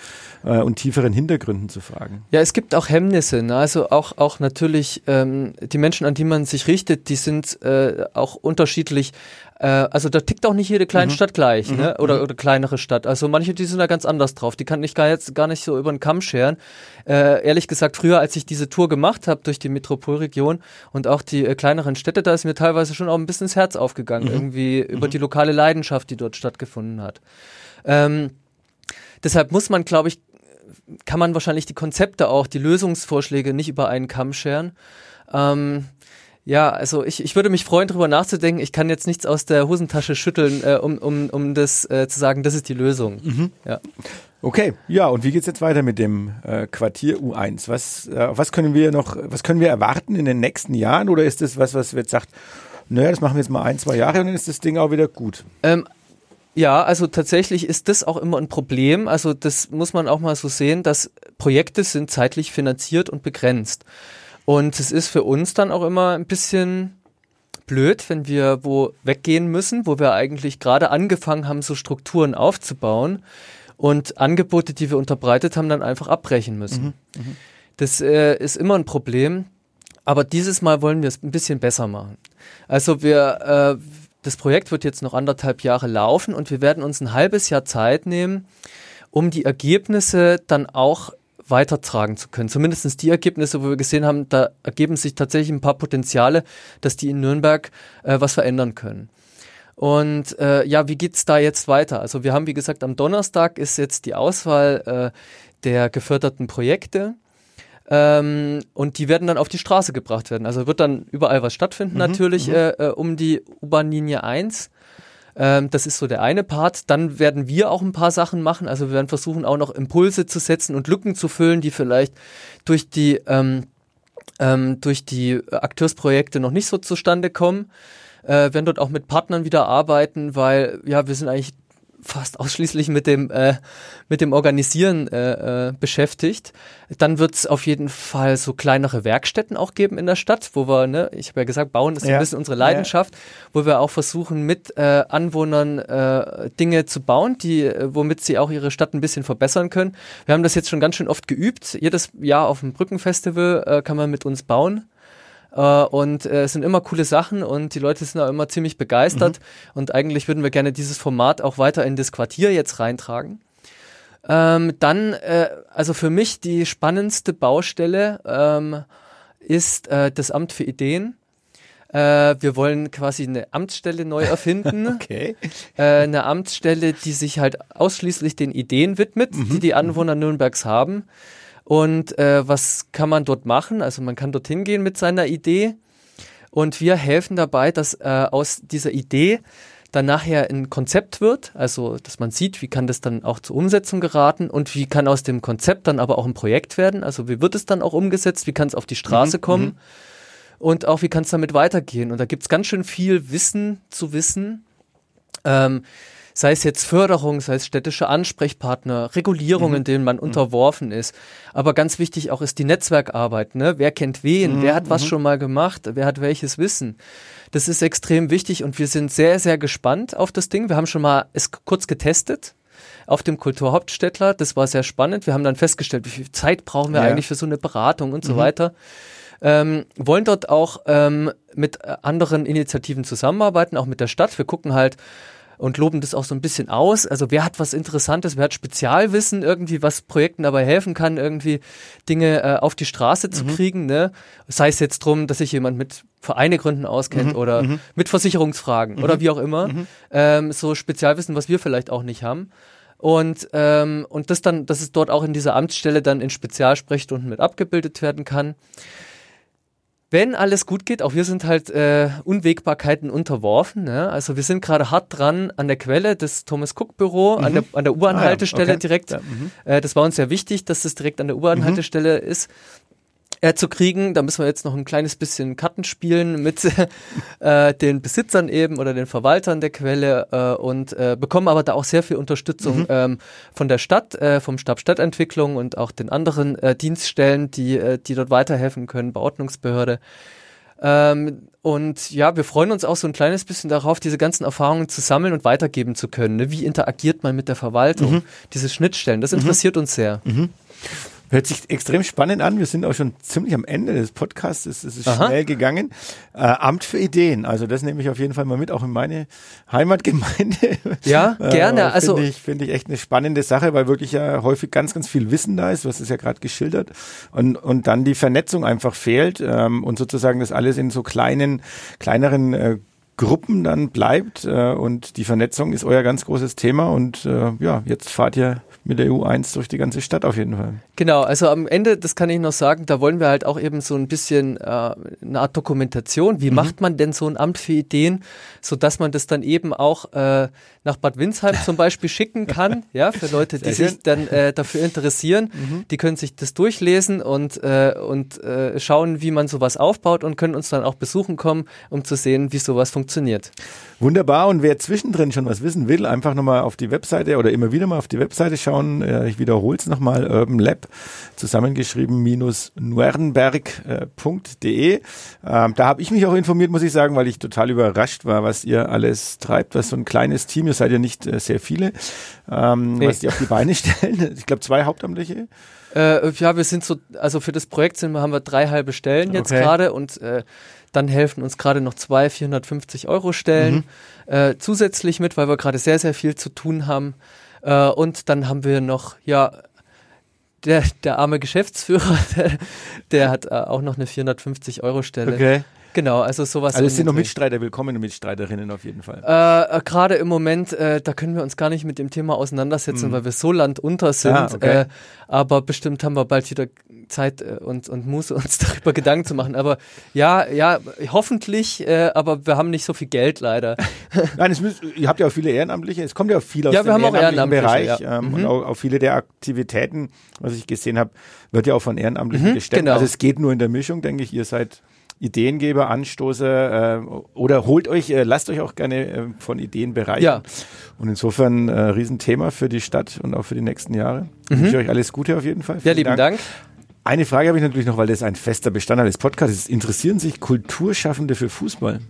äh, und tieferen Hintergründen zu fragen. Ja, es gibt auch Hemmnisse. Ne? Also auch, auch natürlich ähm, die Menschen, an die man sich richtet, die sind äh, auch unterschiedlich äh, also da tickt auch nicht jede kleine mhm. Stadt gleich, mhm. ne? Oder, mhm. oder kleinere Stadt. Also manche, die sind da ganz anders drauf. Die kann ich gar jetzt gar nicht so über den Kamm scheren. Äh, ehrlich gesagt, früher, als ich diese Tour gemacht habe durch die Metropolregion und auch die äh, kleineren Städte, da ist mir teilweise schon auch ein bisschen ins Herz aufgegangen, mhm. irgendwie über mhm. die lokale Leidenschaft, die dort stattgefunden hat. Ähm, deshalb muss man, glaube ich, kann man wahrscheinlich die Konzepte auch, die Lösungsvorschläge nicht über einen Kamm scheren. Ähm, ja, also ich, ich würde mich freuen, darüber nachzudenken. Ich kann jetzt nichts aus der Hosentasche schütteln, äh, um, um, um das äh, zu sagen, das ist die Lösung. Mhm. Ja. Okay, ja, und wie geht's jetzt weiter mit dem äh, Quartier U1? Was, äh, was können wir noch, was können wir erwarten in den nächsten Jahren? Oder ist das was, was jetzt sagt, naja, das machen wir jetzt mal ein, zwei Jahre und dann ist das Ding auch wieder gut? Ähm, ja, also tatsächlich ist das auch immer ein Problem. Also das muss man auch mal so sehen, dass Projekte sind zeitlich finanziert und begrenzt. Und es ist für uns dann auch immer ein bisschen blöd, wenn wir wo weggehen müssen, wo wir eigentlich gerade angefangen haben, so Strukturen aufzubauen und Angebote, die wir unterbreitet haben, dann einfach abbrechen müssen. Mhm, mh. Das äh, ist immer ein Problem, aber dieses Mal wollen wir es ein bisschen besser machen. Also wir, äh, das Projekt wird jetzt noch anderthalb Jahre laufen und wir werden uns ein halbes Jahr Zeit nehmen, um die Ergebnisse dann auch weitertragen zu können. Zumindest die Ergebnisse, wo wir gesehen haben, da ergeben sich tatsächlich ein paar Potenziale, dass die in Nürnberg äh, was verändern können. Und äh, ja, wie geht's da jetzt weiter? Also wir haben, wie gesagt, am Donnerstag ist jetzt die Auswahl äh, der geförderten Projekte. Ähm, und die werden dann auf die Straße gebracht werden. Also wird dann überall was stattfinden, mhm, natürlich, mhm. Äh, äh, um die U-Bahn-Linie 1. Ähm, das ist so der eine Part. Dann werden wir auch ein paar Sachen machen. Also wir werden versuchen, auch noch Impulse zu setzen und Lücken zu füllen, die vielleicht durch die, ähm, ähm, durch die Akteursprojekte noch nicht so zustande kommen. Äh, werden dort auch mit Partnern wieder arbeiten, weil ja, wir sind eigentlich fast ausschließlich mit dem äh, mit dem Organisieren äh, äh, beschäftigt. Dann wird es auf jeden Fall so kleinere Werkstätten auch geben in der Stadt, wo wir, ne, ich habe ja gesagt, bauen ist ja. ein bisschen unsere Leidenschaft, ja. wo wir auch versuchen mit äh, Anwohnern äh, Dinge zu bauen, die äh, womit sie auch ihre Stadt ein bisschen verbessern können. Wir haben das jetzt schon ganz schön oft geübt. Jedes Jahr auf dem Brückenfestival äh, kann man mit uns bauen. Uh, und äh, es sind immer coole Sachen und die Leute sind auch immer ziemlich begeistert. Mhm. Und eigentlich würden wir gerne dieses Format auch weiter in das Quartier jetzt reintragen. Ähm, dann, äh, also für mich die spannendste Baustelle ähm, ist äh, das Amt für Ideen. Äh, wir wollen quasi eine Amtsstelle neu erfinden. okay. Äh, eine Amtsstelle, die sich halt ausschließlich den Ideen widmet, mhm. die die Anwohner Nürnbergs haben. Und äh, was kann man dort machen? Also man kann dorthin gehen mit seiner Idee und wir helfen dabei, dass äh, aus dieser Idee dann nachher ein Konzept wird, also dass man sieht, wie kann das dann auch zur Umsetzung geraten und wie kann aus dem Konzept dann aber auch ein Projekt werden, also wie wird es dann auch umgesetzt, wie kann es auf die Straße mhm, kommen mhm. und auch wie kann es damit weitergehen. Und da gibt es ganz schön viel Wissen zu wissen. Ähm, sei es jetzt Förderung, sei es städtische Ansprechpartner, Regulierungen, mhm. denen man mhm. unterworfen ist. Aber ganz wichtig auch ist die Netzwerkarbeit. Ne? Wer kennt wen? Mhm. Wer hat was mhm. schon mal gemacht? Wer hat welches Wissen? Das ist extrem wichtig und wir sind sehr, sehr gespannt auf das Ding. Wir haben schon mal es kurz getestet auf dem Kulturhauptstädtler. Das war sehr spannend. Wir haben dann festgestellt, wie viel Zeit brauchen wir ja. eigentlich für so eine Beratung und so mhm. weiter. Ähm, wollen dort auch ähm, mit äh, anderen Initiativen zusammenarbeiten, auch mit der Stadt. Wir gucken halt, und loben das auch so ein bisschen aus. Also wer hat was Interessantes, wer hat Spezialwissen irgendwie, was Projekten dabei helfen kann, irgendwie Dinge äh, auf die Straße zu mhm. kriegen. Ne? Sei es jetzt drum, dass sich jemand mit Vereine gründen auskennt mhm. oder mhm. mit Versicherungsfragen oder mhm. wie auch immer. Mhm. Ähm, so Spezialwissen, was wir vielleicht auch nicht haben. Und, ähm, und das dann, dass es dort auch in dieser Amtsstelle dann in Spezialsprechstunden mit abgebildet werden kann wenn alles gut geht, auch wir sind halt äh, Unwägbarkeiten unterworfen. Ne? Also wir sind gerade hart dran an der Quelle des Thomas Cook Büro, mhm. an der, an der U-Bahn-Haltestelle ah, ja. okay. direkt. Ja, mhm. äh, das war uns sehr wichtig, dass das direkt an der U-Bahn-Haltestelle mhm. ist äh, zu kriegen. Da müssen wir jetzt noch ein kleines bisschen Karten spielen mit äh, den Besitzern eben oder den Verwaltern der Quelle äh, und äh, bekommen aber da auch sehr viel Unterstützung mhm. ähm, von der Stadt, äh, vom Stab Stadtentwicklung und auch den anderen äh, Dienststellen, die, äh, die dort weiterhelfen können, Beordnungsbehörde. Ähm, und ja, wir freuen uns auch so ein kleines bisschen darauf, diese ganzen Erfahrungen zu sammeln und weitergeben zu können. Ne? Wie interagiert man mit der Verwaltung? Mhm. Diese Schnittstellen, das mhm. interessiert mhm. uns sehr. Hört sich extrem spannend an. Wir sind auch schon ziemlich am Ende des Podcasts. Es, ist Aha. schnell gegangen. Äh, Amt für Ideen. Also das nehme ich auf jeden Fall mal mit, auch in meine Heimatgemeinde. Ja, äh, gerne. Äh, also finde ich, finde ich echt eine spannende Sache, weil wirklich ja häufig ganz, ganz viel Wissen da ist. Du hast es ja gerade geschildert. Und, und dann die Vernetzung einfach fehlt ähm, und sozusagen das alles in so kleinen, kleineren äh, Gruppen dann bleibt äh, und die Vernetzung ist euer ganz großes Thema und äh, ja, jetzt fahrt ihr mit der U1 durch die ganze Stadt auf jeden Fall. Genau, also am Ende, das kann ich noch sagen, da wollen wir halt auch eben so ein bisschen äh, eine Art Dokumentation. Wie mhm. macht man denn so ein Amt für Ideen, so dass man das dann eben auch äh, nach Bad Windsheim zum Beispiel schicken kann, ja, für Leute, die sich dann äh, dafür interessieren. Mhm. Die können sich das durchlesen und, äh, und äh, schauen, wie man sowas aufbaut und können uns dann auch besuchen kommen, um zu sehen, wie sowas funktioniert. Wunderbar. Und wer zwischendrin schon was wissen will, einfach nochmal auf die Webseite oder immer wieder mal auf die Webseite schauen. Äh, ich wiederhole es nochmal, Urban Lab, zusammengeschrieben minus nuernberg.de. Ähm, da habe ich mich auch informiert, muss ich sagen, weil ich total überrascht war, was ihr alles treibt, was so ein kleines Team, ihr seid ja nicht äh, sehr viele, ähm, nee. was die auf die Beine stellen. Ich glaube, zwei Hauptamtliche. Äh, ja, wir sind so, also für das Projekt sind, haben wir drei halbe Stellen jetzt okay. gerade und äh, dann helfen uns gerade noch zwei 450 Euro Stellen mhm. äh, zusätzlich mit, weil wir gerade sehr, sehr viel zu tun haben. Äh, und dann haben wir noch, ja, der, der arme Geschäftsführer, der, der hat äh, auch noch eine 450 Euro Stelle. Okay. Genau, also sowas. Also es sind noch Mitstreiter, willkommene Mitstreiterinnen auf jeden Fall. Äh, äh, Gerade im Moment, äh, da können wir uns gar nicht mit dem Thema auseinandersetzen, mhm. weil wir so landunter sind. Ah, okay. Äh, aber bestimmt haben wir bald wieder Zeit äh, und, und Muße, uns darüber Gedanken zu machen. Aber ja, ja, hoffentlich, äh, aber wir haben nicht so viel Geld leider. Nein, es müsst, ihr habt ja auch viele Ehrenamtliche, es kommt ja auch viel aus ja, dem ehrenamtlichen Bereich ja. ähm, mhm. und auch, auch, viele der Aktivitäten, was ich gesehen habe, wird ja auch von Ehrenamtlichen mhm, gestemmt. Genau. Also es geht nur in der Mischung, denke ich, ihr seid Ideengeber, Anstoße äh, oder holt euch, äh, lasst euch auch gerne äh, von Ideen bereichern. Ja. Und insofern äh, Riesenthema für die Stadt und auch für die nächsten Jahre. Mhm. Ich wünsche euch alles Gute auf jeden Fall. Vielen ja, lieben Dank. Dank. Eine Frage habe ich natürlich noch, weil das ein fester Bestandteil des Podcasts ist. Interessieren sich Kulturschaffende für Fußball?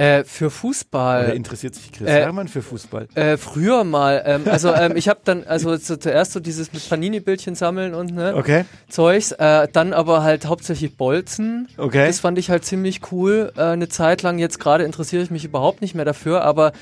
Äh, für Fußball. Oder interessiert sich Chris äh, Herrmann für Fußball? Äh, früher mal. Ähm, also ähm, ich habe dann, also so, zuerst so dieses mit Panini-Bildchen sammeln und ne, okay. Zeugs. Äh, dann aber halt hauptsächlich Bolzen. Okay. Das fand ich halt ziemlich cool. Äh, eine Zeit lang. Jetzt gerade interessiere ich mich überhaupt nicht mehr dafür, aber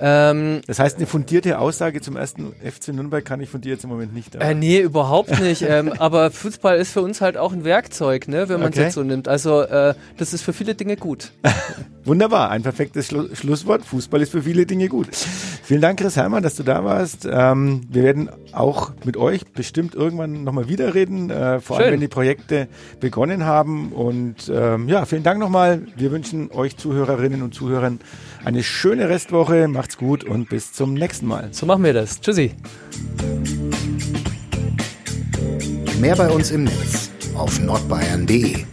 ähm, das heißt, eine fundierte Aussage zum ersten FC Nürnberg kann ich von dir jetzt im Moment nicht. Äh, nee, überhaupt nicht. ähm, aber Fußball ist für uns halt auch ein Werkzeug, ne, wenn man es okay. jetzt so nimmt. Also äh, das ist für viele Dinge gut. Wunderbar, ein perfektes Schlu Schlusswort. Fußball ist für viele Dinge gut. Vielen Dank, Chris Heimann, dass du da warst. Ähm, wir werden auch mit euch bestimmt irgendwann nochmal wieder reden, äh, vor Schön. allem wenn die Projekte begonnen haben. Und ähm, ja, vielen Dank nochmal. Wir wünschen euch Zuhörerinnen und Zuhörern eine schöne Restwoche. Macht's gut und bis zum nächsten Mal. So machen wir das. Tschüssi. Mehr bei uns im Netz auf nordbayern.de